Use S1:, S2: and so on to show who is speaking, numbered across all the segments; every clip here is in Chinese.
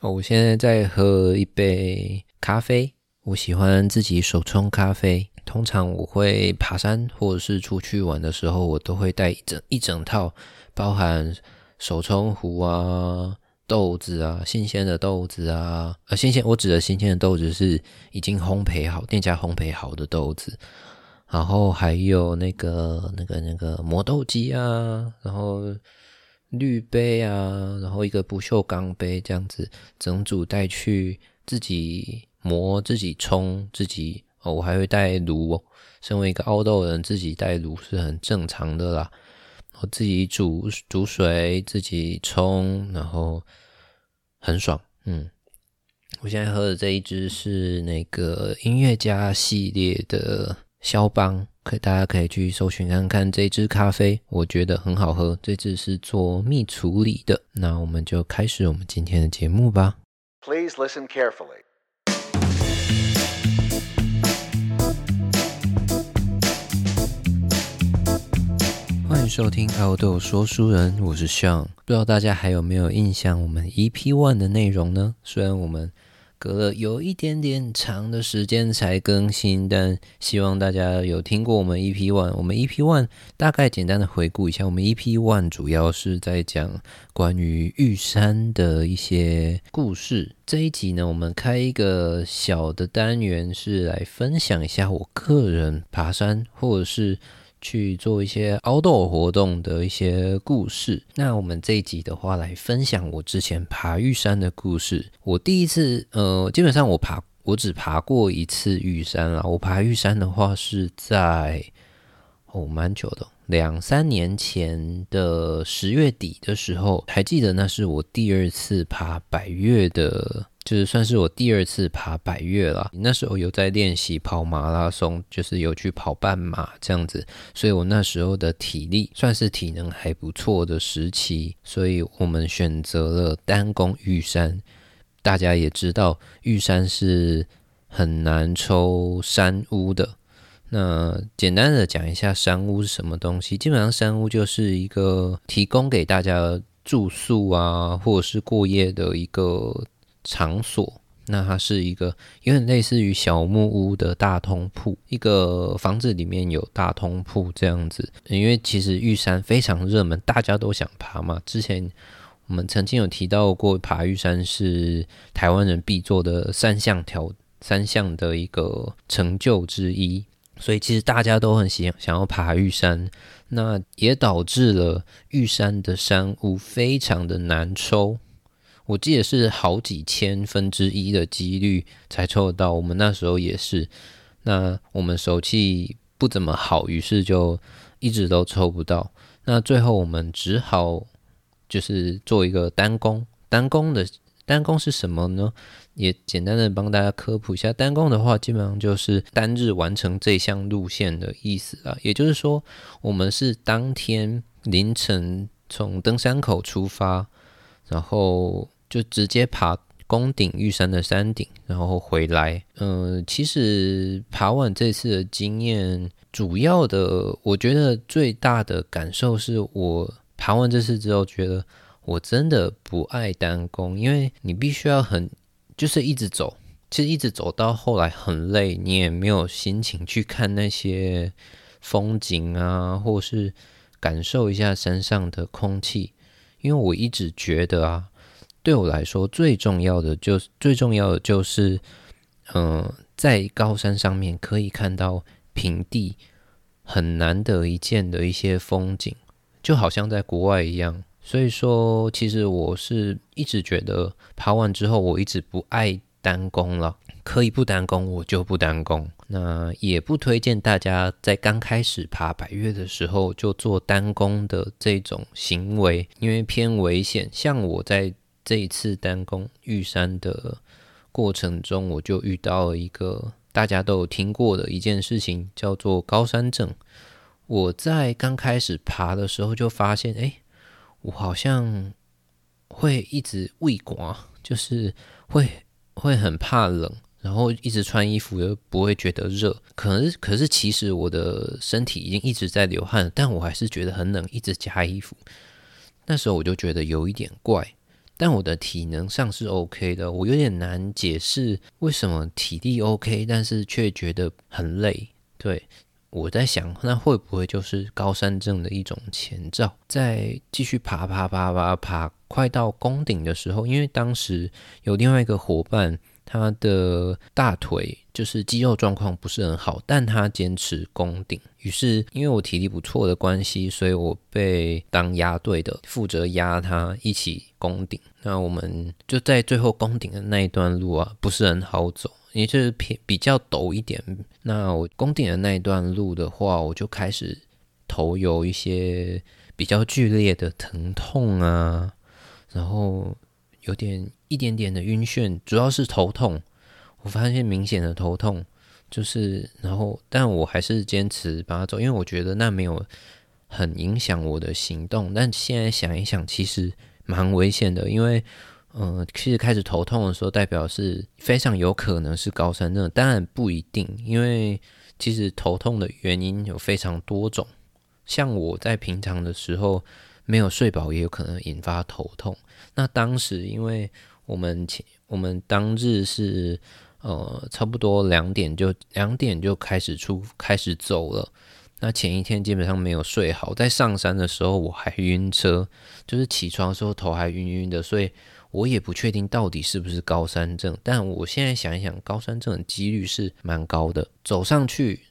S1: 哦，我现在在喝一杯咖啡。我喜欢自己手冲咖啡。通常我会爬山或者是出去玩的时候，我都会带一整一整套，包含手冲壶啊、豆子啊、新鲜的豆子啊。呃，新鲜我指的新鲜的豆子是已经烘焙好、店家烘焙好的豆子。然后还有那个、那个、那个磨豆机啊，然后。滤杯啊，然后一个不锈钢杯这样子，整组带去自己磨、自己冲、自己哦，我还会带炉。身为一个凹豆人，自己带炉是很正常的啦。我自己煮煮水，自己冲，然后很爽。嗯，我现在喝的这一支是那个音乐家系列的肖邦。可大家可以去搜寻看看这支咖啡，我觉得很好喝。这支是做蜜处理的，那我们就开始我们今天的节目吧。Please listen carefully。欢迎收听奥豆说书人，我是 Sean。不知道大家还有没有印象我们 EP One 的内容呢？虽然我们隔了有一点点长的时间才更新，但希望大家有听过我们 EP One。我们 EP One 大概简单的回顾一下，我们 EP One 主要是在讲关于玉山的一些故事。这一集呢，我们开一个小的单元，是来分享一下我个人爬山或者是。去做一些凹豆活动的一些故事。那我们这一集的话，来分享我之前爬玉山的故事。我第一次，呃，基本上我爬，我只爬过一次玉山啊。我爬玉山的话，是在哦，蛮久的，两三年前的十月底的时候，还记得那是我第二次爬百越的。就是算是我第二次爬百越了，那时候有在练习跑马拉松，就是有去跑半马这样子，所以我那时候的体力算是体能还不错的时期，所以我们选择了单攻玉山。大家也知道，玉山是很难抽山屋的。那简单的讲一下山屋是什么东西，基本上山屋就是一个提供给大家住宿啊，或者是过夜的一个。场所，那它是一个有点类似于小木屋的大通铺，一个房子里面有大通铺这样子。因为其实玉山非常热门，大家都想爬嘛。之前我们曾经有提到过，爬玉山是台湾人必做的三项条三项的一个成就之一，所以其实大家都很喜想要爬玉山，那也导致了玉山的山屋非常的难抽。我记得是好几千分之一的几率才抽得到，我们那时候也是。那我们手气不怎么好，于是就一直都抽不到。那最后我们只好就是做一个单攻。单攻的单攻是什么呢？也简单的帮大家科普一下。单攻的话，基本上就是单日完成这项路线的意思啊。也就是说，我们是当天凌晨从登山口出发，然后。就直接爬宫顶玉山的山顶，然后回来。嗯，其实爬完这次的经验，主要的我觉得最大的感受是我爬完这次之后，觉得我真的不爱单攻，因为你必须要很就是一直走，其实一直走到后来很累，你也没有心情去看那些风景啊，或是感受一下山上的空气，因为我一直觉得啊。对我来说，最重要的就是最重要的就是，嗯，在高山上面可以看到平地很难得一见的一些风景，就好像在国外一样。所以说，其实我是一直觉得爬完之后，我一直不爱单攻了。可以不单攻，我就不单攻。那也不推荐大家在刚开始爬百越的时候就做单攻的这种行为，因为偏危险。像我在这一次单攻玉山的过程中，我就遇到了一个大家都有听过的一件事情，叫做高山症。我在刚开始爬的时候就发现，哎，我好像会一直畏寒，就是会会很怕冷，然后一直穿衣服又不会觉得热。可是可是其实我的身体已经一直在流汗，但我还是觉得很冷，一直加衣服。那时候我就觉得有一点怪。但我的体能上是 OK 的，我有点难解释为什么体力 OK，但是却觉得很累。对我在想，那会不会就是高山症的一种前兆？在继续爬爬爬爬爬，快到宫顶的时候，因为当时有另外一个伙伴。他的大腿就是肌肉状况不是很好，但他坚持攻顶。于是因为我体力不错的关系，所以我被当压队的，负责压他一起攻顶。那我们就在最后攻顶的那一段路啊，不是很好走，也就是偏比较陡一点。那我攻顶的那一段路的话，我就开始头有一些比较剧烈的疼痛啊，然后。有点一点点的晕眩，主要是头痛。我发现明显的头痛，就是然后，但我还是坚持把它走，因为我觉得那没有很影响我的行动。但现在想一想，其实蛮危险的，因为嗯，其实开始头痛的时候，代表是非常有可能是高山症，当然不一定，因为其实头痛的原因有非常多种。像我在平常的时候没有睡饱，也有可能引发头痛。那当时，因为我们前我们当日是呃差不多两点就两点就开始出开始走了。那前一天基本上没有睡好，在上山的时候我还晕车，就是起床的时候头还晕晕的，所以我也不确定到底是不是高山症。但我现在想一想，高山症的几率是蛮高的。走上去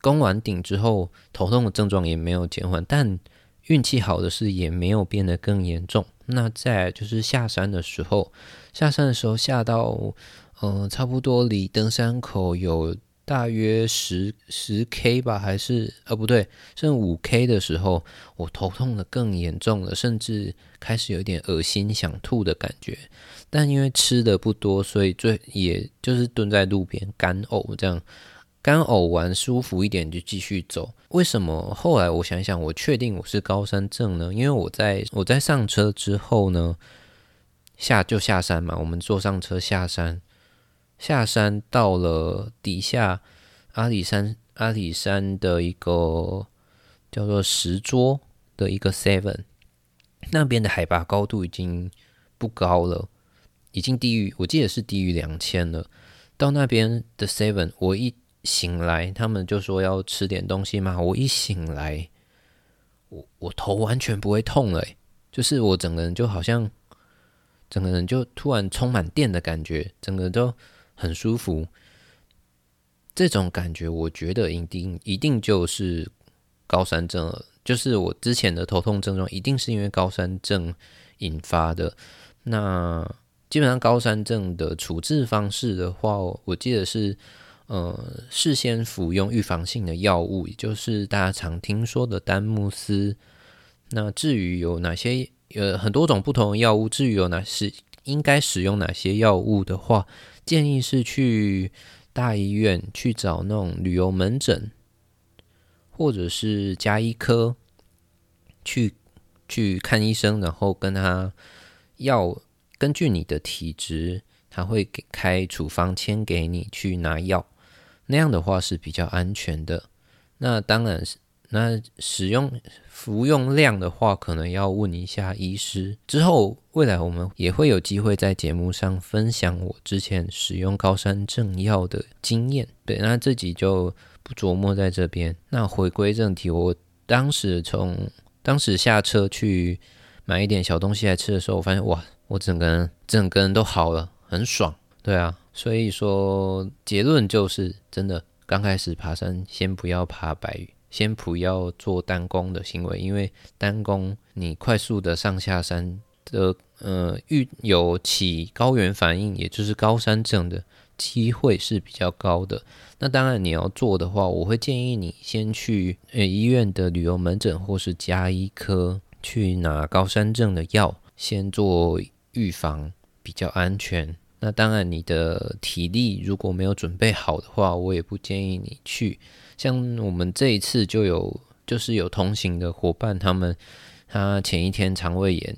S1: 攻完顶之后，头痛的症状也没有减缓，但运气好的是也没有变得更严重。那再就是下山的时候，下山的时候下到，嗯，差不多离登山口有大约十十 K 吧，还是呃不对，剩五 K 的时候，我头痛的更严重了，甚至开始有点恶心想吐的感觉。但因为吃的不多，所以最也就是蹲在路边干呕这样。刚呕完舒服一点就继续走。为什么后来我想想，我确定我是高山症呢？因为我在我在上车之后呢，下就下山嘛。我们坐上车下山，下山到了底下阿里山阿里山的一个叫做石桌的一个 Seven，那边的海拔高度已经不高了，已经低于我记得是低于两千了。到那边的 Seven，我一醒来，他们就说要吃点东西嘛。我一醒来，我我头完全不会痛了，就是我整个人就好像整个人就突然充满电的感觉，整个都很舒服。这种感觉，我觉得一定一定就是高山症了，就是我之前的头痛症状一定是因为高山症引发的。那基本上高山症的处置方式的话，我记得是。呃，事先服用预防性的药物，也就是大家常听说的丹木斯。那至于有哪些，呃，很多种不同的药物，至于有哪些应该使用哪些药物的话，建议是去大医院去找那种旅游门诊，或者是加医科去去看医生，然后跟他要根据你的体质，他会给开处方签给你去拿药。那样的话是比较安全的。那当然是，那使用服用量的话，可能要问一下医师。之后未来我们也会有机会在节目上分享我之前使用高山正药的经验。对，那这集就不琢磨在这边。那回归正题，我当时从当时下车去买一点小东西来吃的时候，我发现哇，我整个人整个人都好了，很爽。对啊。所以说，结论就是，真的刚开始爬山，先不要爬白鱼，先不要做单攻的行为，因为单攻你快速的上下山的，呃，遇有起高原反应，也就是高山症的机会是比较高的。那当然你要做的话，我会建议你先去呃医院的旅游门诊或是加医科去拿高山症的药，先做预防，比较安全。那当然，你的体力如果没有准备好的话，我也不建议你去。像我们这一次就有，就是有同行的伙伴，他们他前一天肠胃炎，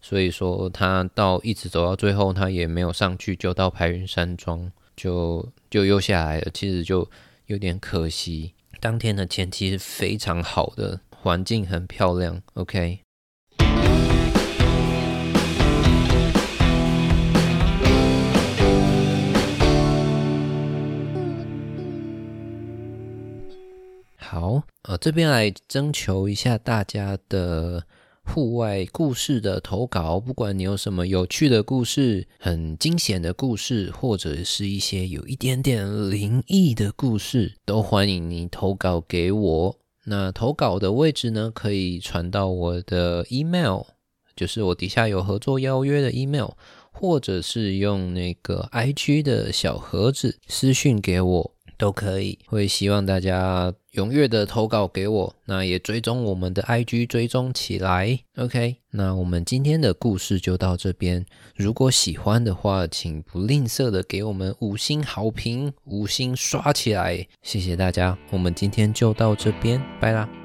S1: 所以说他到一直走到最后，他也没有上去，就到排云山庄就就又下来了，其实就有点可惜。当天的天气是非常好的，环境很漂亮。OK。呃，这边来征求一下大家的户外故事的投稿，不管你有什么有趣的故事、很惊险的故事，或者是一些有一点点灵异的故事，都欢迎你投稿给我。那投稿的位置呢，可以传到我的 email，就是我底下有合作邀约的 email，或者是用那个 IG 的小盒子私讯给我。都可以，会希望大家踊跃的投稿给我，那也追踪我们的 IG，追踪起来。OK，那我们今天的故事就到这边。如果喜欢的话，请不吝啬的给我们五星好评，五星刷起来，谢谢大家。我们今天就到这边，拜啦。